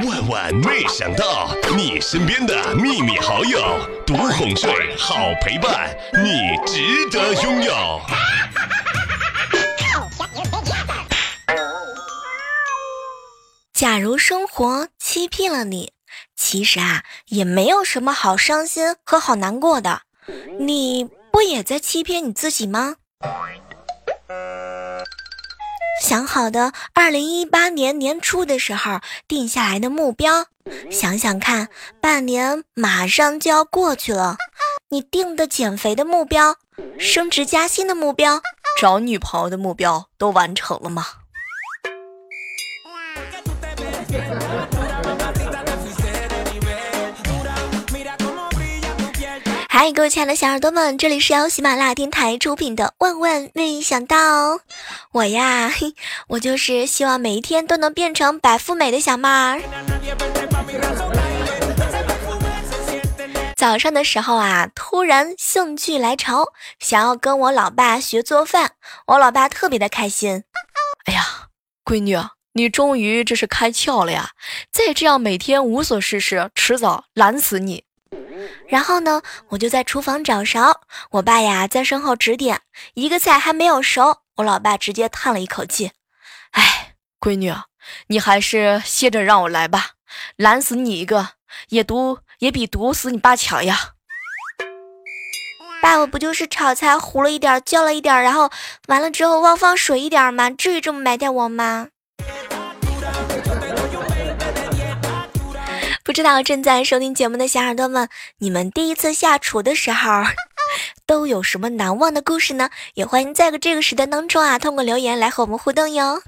万万没想到，你身边的秘密好友，独哄睡，好陪伴，你值得拥有。假如生活欺骗了你，其实啊，也没有什么好伤心和好难过的。你不也在欺骗你自己吗？想好的，二零一八年年初的时候定下来的目标，想想看，半年马上就要过去了。你定的减肥的目标、升职加薪的目标、找女朋友的目标，都完成了吗？嗨，各位亲爱的小耳朵们，这里是由喜马拉雅电台出品的《万万没想到》，我呀，我就是希望每一天都能变成白富美的小妹儿。早上的时候啊，突然兴趣来潮，想要跟我老爸学做饭，我老爸特别的开心。哎呀，闺女，你终于这是开窍了呀！再这样每天无所事事，迟早懒死你。然后呢，我就在厨房找勺，我爸呀在身后指点。一个菜还没有熟，我老爸直接叹了一口气：“哎，闺女，你还是歇着让我来吧，懒死你一个，也毒也比毒死你爸强呀。”爸，我不就是炒菜糊了一点，焦了一点，然后完了之后忘放水一点吗？至于这么埋汰我吗？不知道正在收听节目的小耳朵们，你们第一次下厨的时候 都有什么难忘的故事呢？也欢迎在这个时段当中啊，通过留言来和我们互动哟。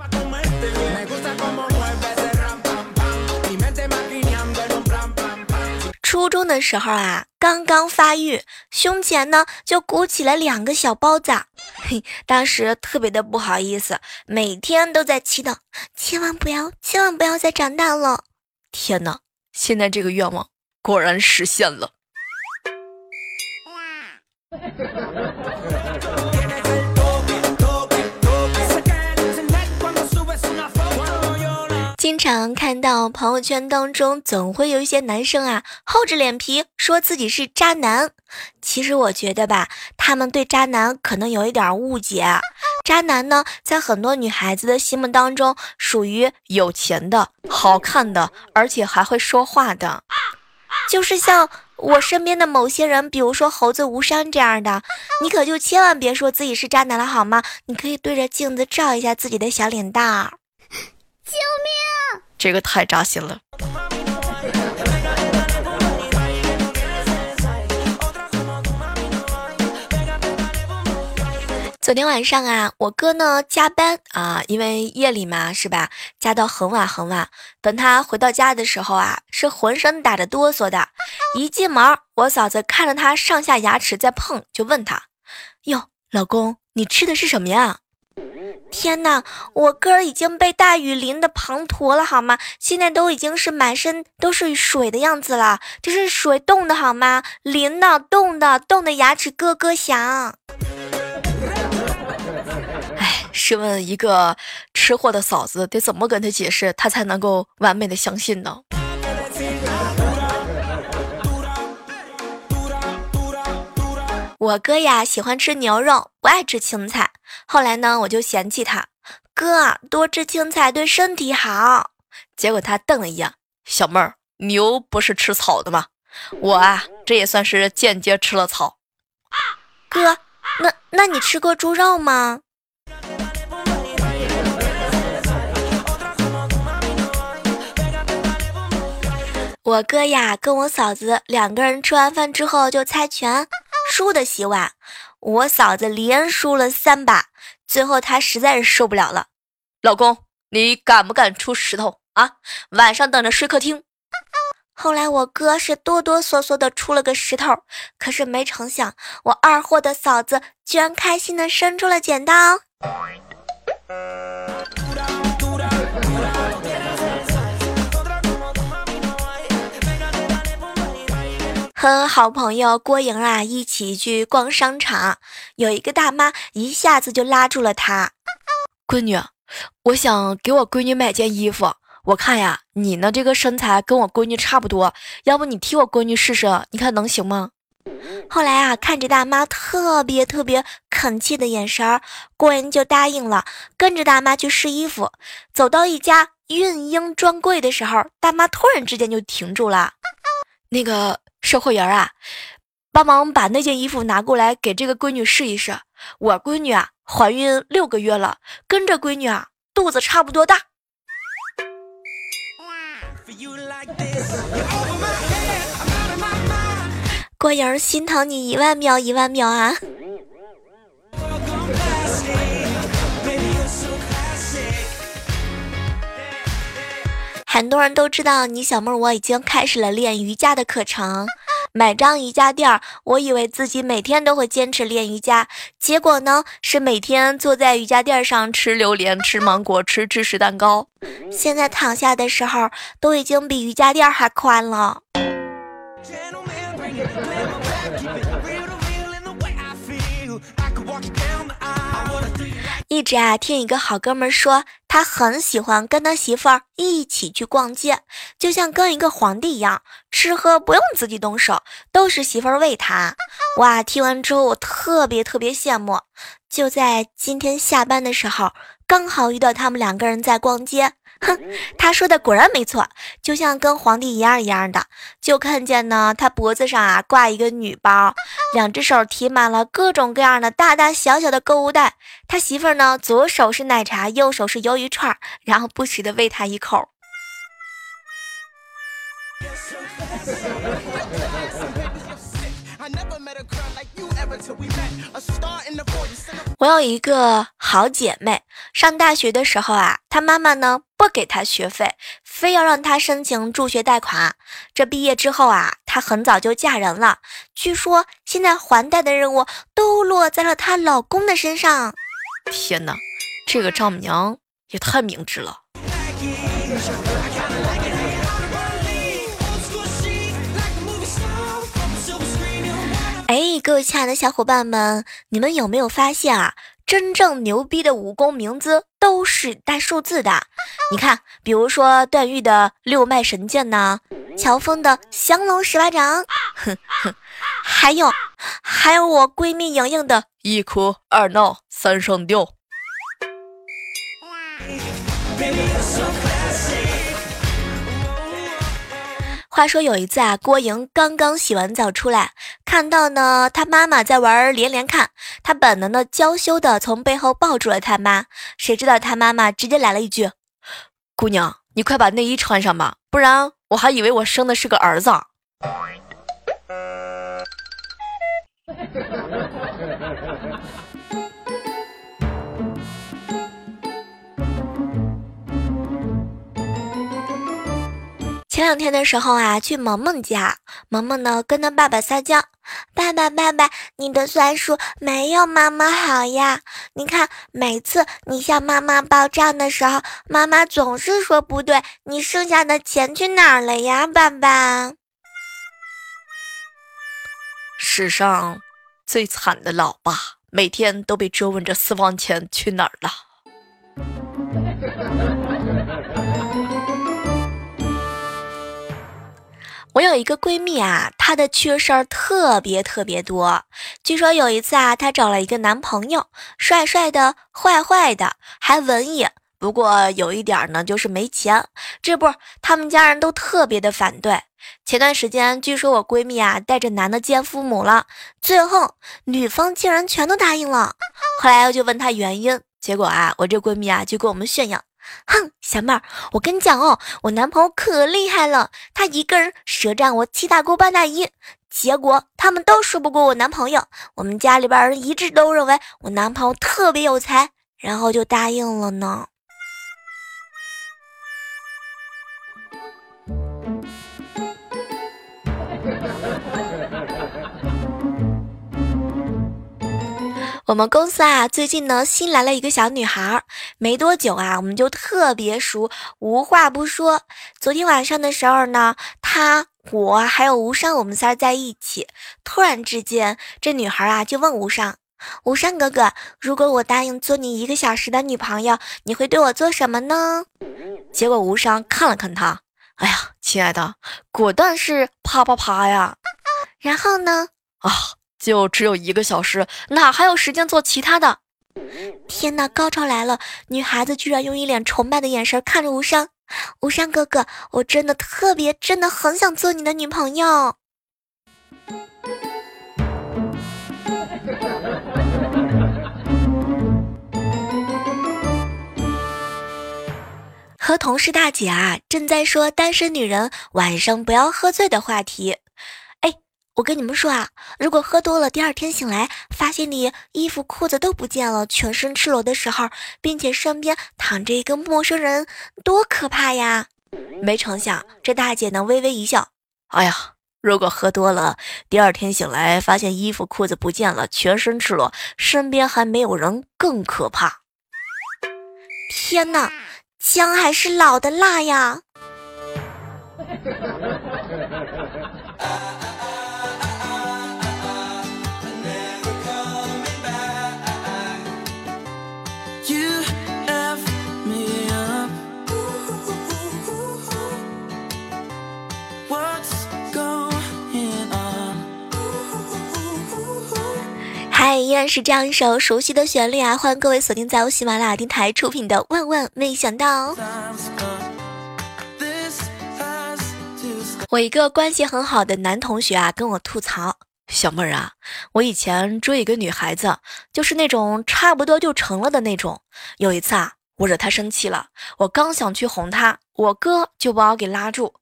初中的时候啊，刚刚发育，胸前呢就鼓起了两个小包子，嘿，当时特别的不好意思，每天都在祈祷，千万不要，千万不要再长大了。天哪！现在这个愿望果然实现了。经常看到朋友圈当中，总会有一些男生啊，厚着脸皮说自己是渣男。其实我觉得吧，他们对渣男可能有一点误解。渣男呢，在很多女孩子的心目当中，属于有钱的、好看的，而且还会说话的，就是像我身边的某些人，比如说猴子无伤这样的，你可就千万别说自己是渣男了，好吗？你可以对着镜子照一下自己的小脸蛋儿。救命！这个太扎心了。昨天晚上啊，我哥呢加班啊，因为夜里嘛是吧，加到很晚很晚。等他回到家的时候啊，是浑身打着哆嗦的。一进门，我嫂子看着他上下牙齿在碰，就问他：“哟，老公，你吃的是什么呀？”天哪，我哥已经被大雨淋的滂沱了，好吗？现在都已经是满身都是水的样子了，这是水冻的好吗？淋的、冻的，冻的牙齿咯咯响。试问一个吃货的嫂子得怎么跟他解释，他才能够完美的相信呢？我哥呀喜欢吃牛肉，不爱吃青菜。后来呢，我就嫌弃他，哥多吃青菜对身体好。结果他瞪了一眼，小妹儿，牛不是吃草的吗？我啊，这也算是间接吃了草。哥，那那你吃过猪肉吗？我哥呀，跟我嫂子两个人吃完饭之后就猜拳，输的洗碗。我嫂子连输了三把，最后她实在是受不了了。老公，你敢不敢出石头啊？晚上等着睡客厅。后来我哥是哆哆嗦嗦的出了个石头，可是没成想，我二货的嫂子居然开心的伸出了剪刀。和好朋友郭莹啊一起去逛商场，有一个大妈一下子就拉住了她。闺女，我想给我闺女买件衣服，我看呀，你呢这个身材跟我闺女差不多，要不你替我闺女试试，你看能行吗？后来啊，看着大妈特别特别恳切的眼神儿，郭莹就答应了，跟着大妈去试衣服。走到一家孕婴专柜的时候，大妈突然之间就停住了。那个售货员啊，帮忙把那件衣服拿过来给这个闺女试一试。我闺女啊，怀孕六个月了，跟这闺女啊，肚子差不多大。郭莹心疼你一万秒一万秒啊！很多人都知道你小妹儿我已经开始了练瑜伽的课程，买张瑜伽垫儿，我以为自己每天都会坚持练瑜伽，结果呢是每天坐在瑜伽垫上吃榴莲、吃芒果、吃芝士蛋糕，现在躺下的时候都已经比瑜伽垫还宽了。一直啊，听一个好哥们说，他很喜欢跟他媳妇儿一起去逛街，就像跟一个皇帝一样，吃喝不用自己动手，都是媳妇儿喂他。哇，听完之后我特别特别羡慕。就在今天下班的时候，刚好遇到他们两个人在逛街。哼，他说的果然没错，就像跟皇帝一样一样的。就看见呢，他脖子上啊挂一个女包，两只手提满了各种各样的大大小小的购物袋。他媳妇儿呢，左手是奶茶，右手是鱿鱼串，然后不时的喂他一口。我有一个好姐妹，上大学的时候啊，她妈妈呢不给她学费，非要让她申请助学贷款。这毕业之后啊，她很早就嫁人了，据说现在还贷的任务都落在了她老公的身上。天哪，这个丈母娘也太明智了。哎，各位亲爱的小伙伴们，你们有没有发现啊？真正牛逼的武功名字都是带数字的。你看，比如说段誉的六脉神剑呢，乔峰的降龙十八掌，哼哼，还有还有我闺蜜莹莹的一哭二闹三上吊。话说有一次啊，郭莹刚刚洗完澡出来，看到呢他妈妈在玩连连看，他本能的娇羞的从背后抱住了他妈，谁知道他妈妈直接来了一句：“姑娘，你快把内衣穿上吧，不然我还以为我生的是个儿子。”前两天的时候啊，去萌萌家，萌萌呢跟他爸爸撒娇：“爸爸，爸爸，你的算术没有妈妈好呀！你看，每次你向妈妈报账的时候，妈妈总是说不对。你剩下的钱去哪儿了呀，爸爸？”史上最惨的老爸，每天都被追问着私房钱去哪儿了。我有一个闺蜜啊，她的趣事儿特别特别多。据说有一次啊，她找了一个男朋友，帅帅的，坏坏的，还文艺。不过有一点呢，就是没钱。这不，他们家人都特别的反对。前段时间，据说我闺蜜啊带着男的见父母了，最后女方竟然全都答应了。后来我就问她原因，结果啊，我这闺蜜啊就跟我们炫耀。哼，小妹儿，我跟你讲哦，我男朋友可厉害了，他一个人舌战我七大姑八大姨，结果他们都说不过我男朋友。我们家里边人一致都认为我男朋友特别有才，然后就答应了呢。我们公司啊，最近呢新来了一个小女孩，没多久啊，我们就特别熟，无话不说。昨天晚上的时候呢，她、我还有吴尚，我们仨在一起。突然之间，这女孩啊就问吴尚：“吴山哥哥，如果我答应做你一个小时的女朋友，你会对我做什么呢？结果吴伤看了看她，哎呀，亲爱的，果断是啪啪啪呀。然后呢？啊，就只有一个小时，哪还有时间做其他的？天哪，高潮来了！女孩子居然用一脸崇拜的眼神看着无伤。无伤哥哥，我真的特别，真的很想做你的女朋友。和同事大姐啊，正在说单身女人晚上不要喝醉的话题。我跟你们说啊，如果喝多了，第二天醒来发现你衣服裤子都不见了，全身赤裸的时候，并且身边躺着一个陌生人，多可怕呀！没成想，这大姐呢微微一笑，哎呀，如果喝多了，第二天醒来发现衣服裤子不见了，全身赤裸，身边还没有人，更可怕。天哪！姜还是老的辣呀！嗨，依然是这样一首熟悉的旋律啊！欢迎各位锁定在我喜马拉雅电台出品的《万万没想到》。我一个关系很好的男同学啊，跟我吐槽：“小妹儿啊，我以前追一个女孩子，就是那种差不多就成了的那种。有一次啊，我惹她生气了，我刚想去哄她，我哥就把我给拉住。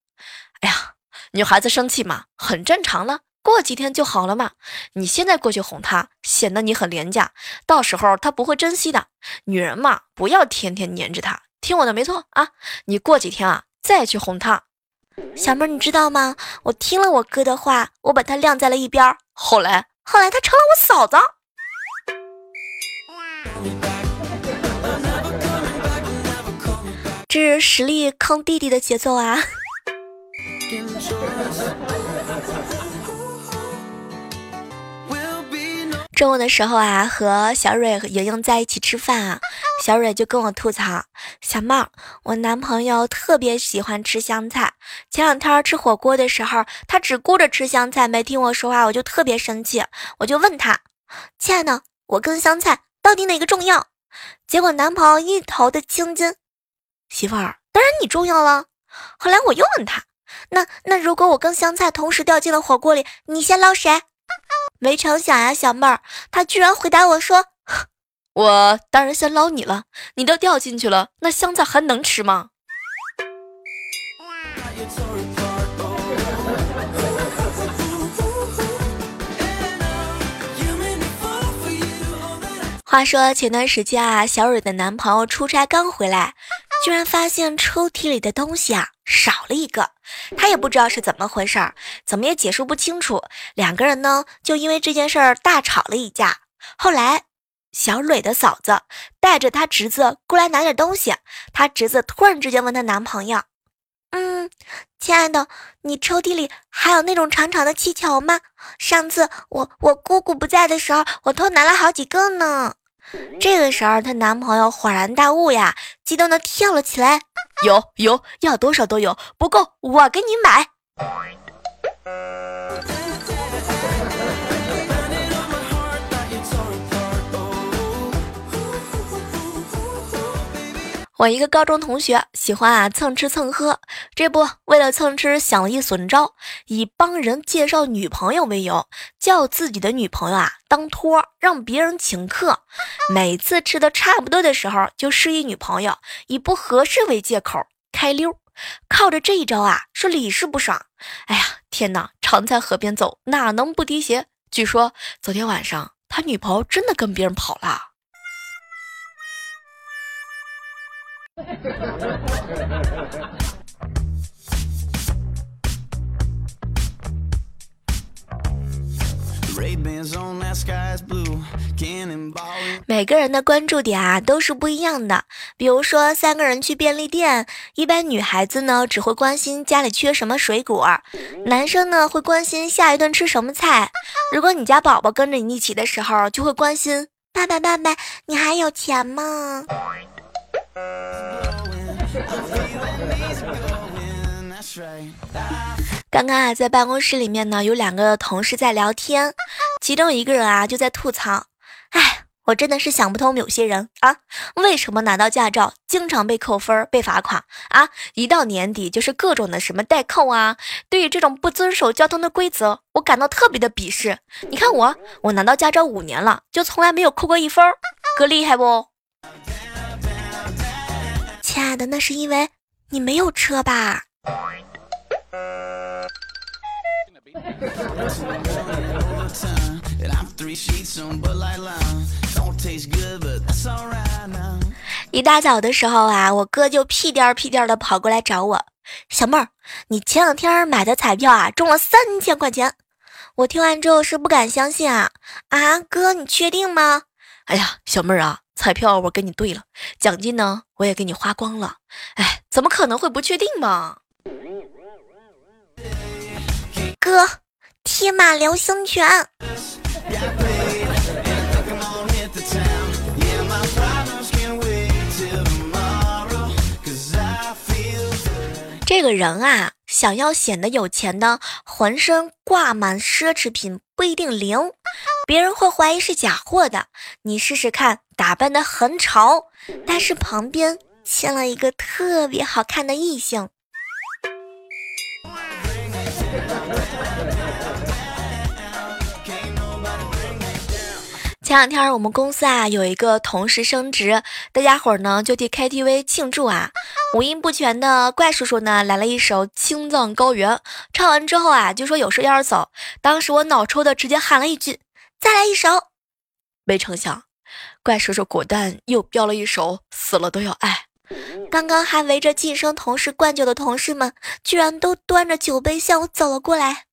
哎呀，女孩子生气嘛，很正常了。”过几天就好了嘛！你现在过去哄她，显得你很廉价，到时候她不会珍惜的。女人嘛，不要天天黏着她，听我的没错啊！你过几天啊，再去哄她。小妹，你知道吗？我听了我哥的话，我把他晾在了一边。后来，后来他成了我嫂子。这是实力坑弟弟的节奏啊！中午的时候啊，和小蕊和莹莹在一起吃饭啊，小蕊就跟我吐槽：“小妹，我男朋友特别喜欢吃香菜。前两天吃火锅的时候，他只顾着吃香菜，没听我说话，我就特别生气。我就问他，亲爱的，我跟香菜到底哪个重要？结果男朋友一头的青筋，媳妇儿，当然你重要了。后来我又问他，那那如果我跟香菜同时掉进了火锅里，你先捞谁？”没成想呀，小妹儿，他居然回答我说：“我当然先捞你了，你都掉进去了，那香菜还能吃吗？”话说前段时间啊，小蕊的男朋友出差刚回来。居然发现抽屉里的东西啊少了一个，他也不知道是怎么回事儿，怎么也解释不清楚。两个人呢就因为这件事儿大吵了一架。后来小蕊的嫂子带着她侄子过来拿点东西，她侄子突然之间问她男朋友：“嗯，亲爱的，你抽屉里还有那种长长的气球吗？上次我我姑姑不在的时候，我偷拿了好几个呢。”这个时候，她男朋友恍然大悟呀，激动的跳了起来。有有，要多少都有，不够我给你买。我一个高中同学喜欢啊蹭吃蹭喝，这不为了蹭吃想了一损招，以帮人介绍女朋友为由，叫自己的女朋友啊当托，让别人请客。每次吃的差不多的时候，就示意女朋友以不合适为借口开溜。靠着这一招啊，是屡试不爽。哎呀，天哪！常在河边走，哪能不滴鞋？据说昨天晚上他女朋友真的跟别人跑了。每个人的关注点啊都是不一样的。比如说，三个人去便利店，一般女孩子呢只会关心家里缺什么水果，男生呢会关心下一顿吃什么菜。如果你家宝宝跟着你一起的时候，就会关心爸爸爸爸，你还有钱吗？刚刚啊，在办公室里面呢，有两个同事在聊天，其中一个人啊就在吐槽：“哎，我真的是想不通有些人啊，为什么拿到驾照经常被扣分、被罚款啊？一到年底就是各种的什么代扣啊！对于这种不遵守交通的规则，我感到特别的鄙视。你看我，我拿到驾照五年了，就从来没有扣过一分，哥厉害不？亲爱的，那是因为你没有车吧？”一大早的时候啊，我哥就屁颠儿屁颠儿的跑过来找我，小妹儿，你前两天买的彩票啊中了三千块钱。我听完之后是不敢相信啊啊，哥你确定吗？哎呀，小妹儿啊，彩票我给你兑了，奖金呢我也给你花光了。哎，怎么可能会不确定嘛？哥，天马流星拳。这个人啊，想要显得有钱呢，浑身挂满奢侈品不一定灵，别人会怀疑是假货的。你试试看，打扮的很潮，但是旁边牵了一个特别好看的异性。前两天我们公司啊有一个同事升职，大家伙儿呢就替 KTV 庆祝啊。五音不全的怪叔叔呢来了一首《青藏高原》，唱完之后啊就说有事要走。当时我脑抽的直接喊了一句：“再来一首。”没成想，怪叔叔果断又飙了一首《死了都要爱》。刚刚还围着晋升同事灌酒的同事们，居然都端着酒杯向我走了过来。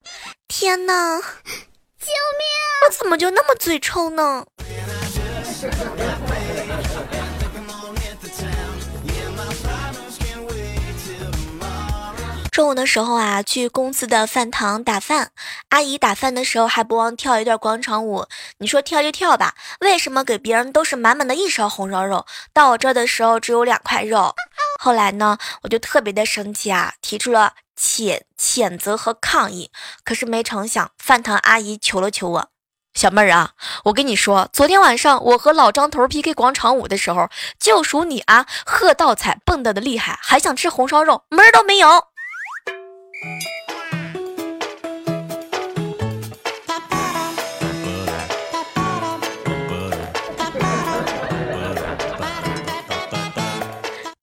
天哪！救命！我怎么就那么嘴臭呢？中午的时候啊，去公司的饭堂打饭，阿姨打饭的时候还不忘跳一段广场舞。你说跳就跳吧，为什么给别人都是满满的一勺红烧肉，到我这的时候只有两块肉？后来呢，我就特别的生气啊，提出了。谴谴责和抗议，可是没成想，饭堂阿姨求了求我，小妹儿啊，我跟你说，昨天晚上我和老张头 PK 广场舞的时候，就属你啊，喝倒彩蹦跶的厉害，还想吃红烧肉，门儿都没有。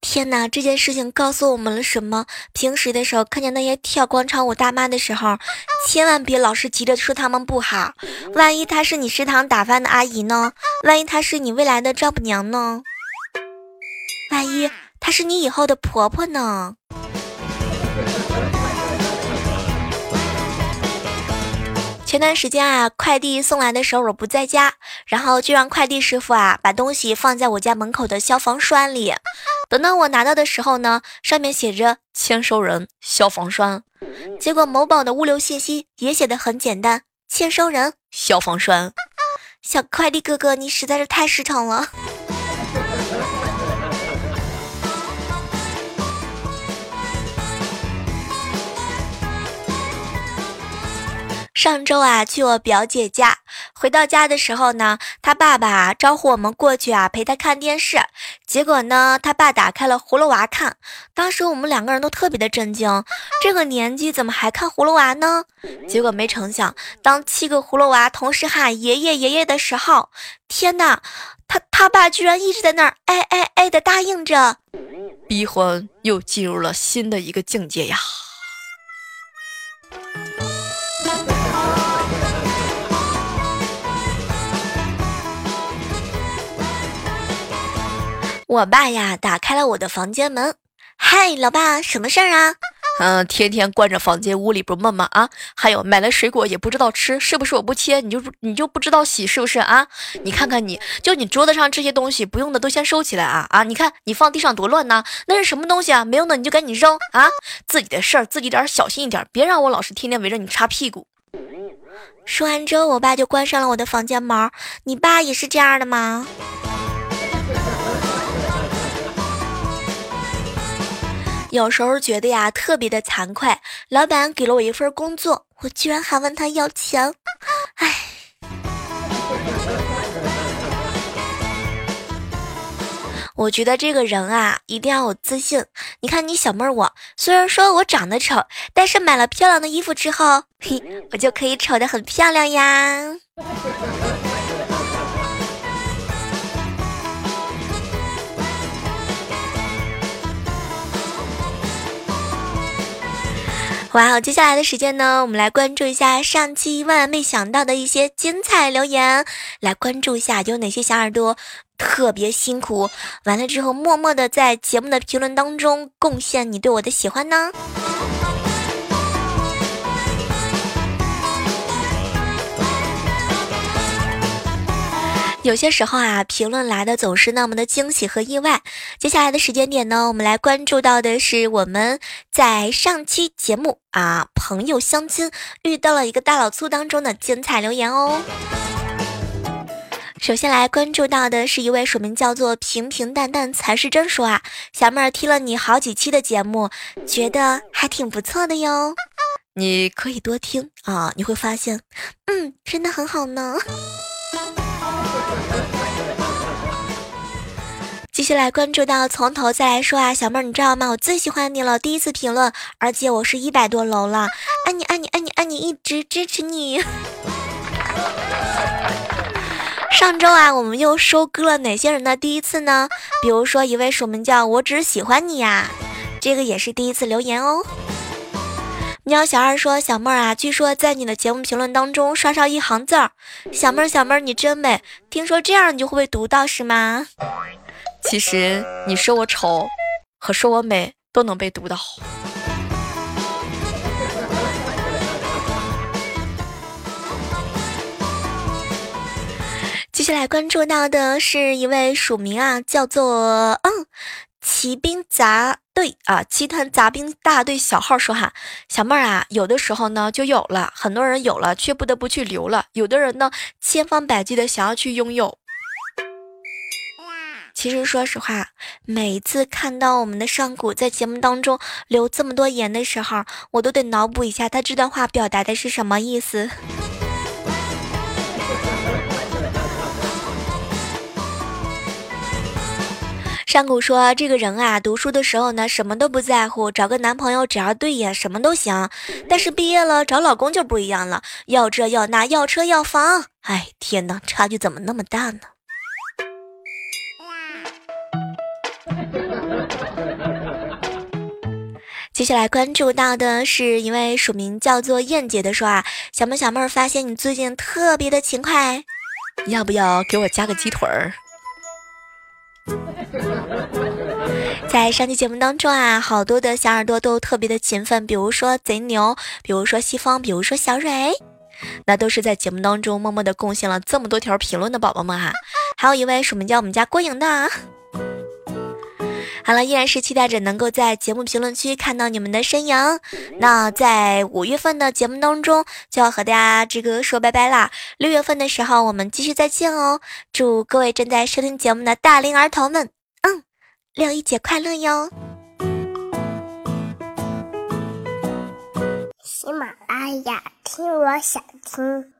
天哪！这件事情告诉我们了什么？平时的时候看见那些跳广场舞大妈的时候，千万别老是急着说他们不好。万一她是你食堂打饭的阿姨呢？万一她是你未来的丈母娘呢？万一她是你以后的婆婆呢？前段时间啊，快递送来的时候我不在家，然后就让快递师傅啊把东西放在我家门口的消防栓里。等到我拿到的时候呢，上面写着签收人消防栓。结果某宝的物流信息也写的很简单，签收人消防栓。小快递哥哥，你实在是太实诚了。上周啊，去我表姐家，回到家的时候呢，他爸爸招呼我们过去啊，陪他看电视。结果呢，他爸打开了葫芦娃看，当时我们两个人都特别的震惊，这个年纪怎么还看葫芦娃呢？结果没成想，当七个葫芦娃同时喊爷爷爷爷的时候，天哪，他他爸居然一直在那儿哎哎哎的答应着，逼婚又进入了新的一个境界呀。我爸呀，打开了我的房间门。嗨，老爸，什么事儿啊？嗯，天天关着房间，屋里不闷吗？啊，还有买了水果也不知道吃，是不是我不切你就你就不知道洗，是不是啊？你看看你，就你桌子上这些东西不用的都先收起来啊啊！你看你放地上多乱呐，那是什么东西啊？没用的你就赶紧扔啊！自己的事儿自己点小心一点，别让我老是天天围着你擦屁股。说完之后，我爸就关上了我的房间门。你爸也是这样的吗？有时候觉得呀，特别的惭愧。老板给了我一份工作，我居然还问他要钱，唉。我觉得这个人啊，一定要有自信。你看你小妹儿，我虽然说我长得丑，但是买了漂亮的衣服之后，嘿，我就可以丑的很漂亮呀。哇哦，接下来的时间呢，我们来关注一下上期万万没想到的一些精彩留言，来关注一下有哪些小耳朵特别辛苦，完了之后默默的在节目的评论当中贡献你对我的喜欢呢。有些时候啊，评论来的总是那么的惊喜和意外。接下来的时间点呢，我们来关注到的是我们在上期节目啊，朋友相亲遇到了一个大老粗当中的精彩留言哦。首先来关注到的是一位署名叫做平平淡淡才是真说啊，小妹儿听了你好几期的节目，觉得还挺不错的哟。你可以多听啊，你会发现，嗯，真的很好呢。续来关注到从头再来说啊，小妹儿，你知道吗？我最喜欢你了，第一次评论，而且我是一百多楼了，爱你爱你爱你爱你，一直支持你。上周啊，我们又收割了哪些人的第一次呢？比如说一位署名叫我只喜欢你呀，这个也是第一次留言哦。喵小二说，小妹儿啊，据说在你的节目评论当中刷上一行字儿，小妹儿小妹儿你真美，听说这样你就会被读到是吗？其实你说我丑和说我美都能被读到。接下来关注到的是一位署名啊，叫做嗯骑兵杂队啊，骑团杂兵大队小号说哈，小妹儿啊，有的时候呢就有了，很多人有了却不得不去留了，有的人呢千方百计的想要去拥有。其实，说实话，每次看到我们的上古在节目当中留这么多言的时候，我都得脑补一下他这段话表达的是什么意思。上古说：“这个人啊，读书的时候呢，什么都不在乎，找个男朋友只要对眼，什么都行。但是毕业了，找老公就不一样了，要这要那，要车要房。哎，天哪，差距怎么那么大呢？”接下来关注到的是一位署名叫做燕姐的说啊，小妹小妹儿发现你最近特别的勤快，要不要给我加个鸡腿儿？在上期节目当中啊，好多的小耳朵都特别的勤奋，比如说贼牛，比如说西风，比如说小蕊，那都是在节目当中默默的贡献了这么多条评论的宝宝们哈。还有一位署名叫我们家郭颖的。好了，依然是期待着能够在节目评论区看到你们的身影。那在五月份的节目当中，就要和大家这个说拜拜啦。六月份的时候，我们继续再见哦。祝各位正在收听节目的大龄儿童们，嗯，六一节快乐哟！喜马拉雅，听我想听。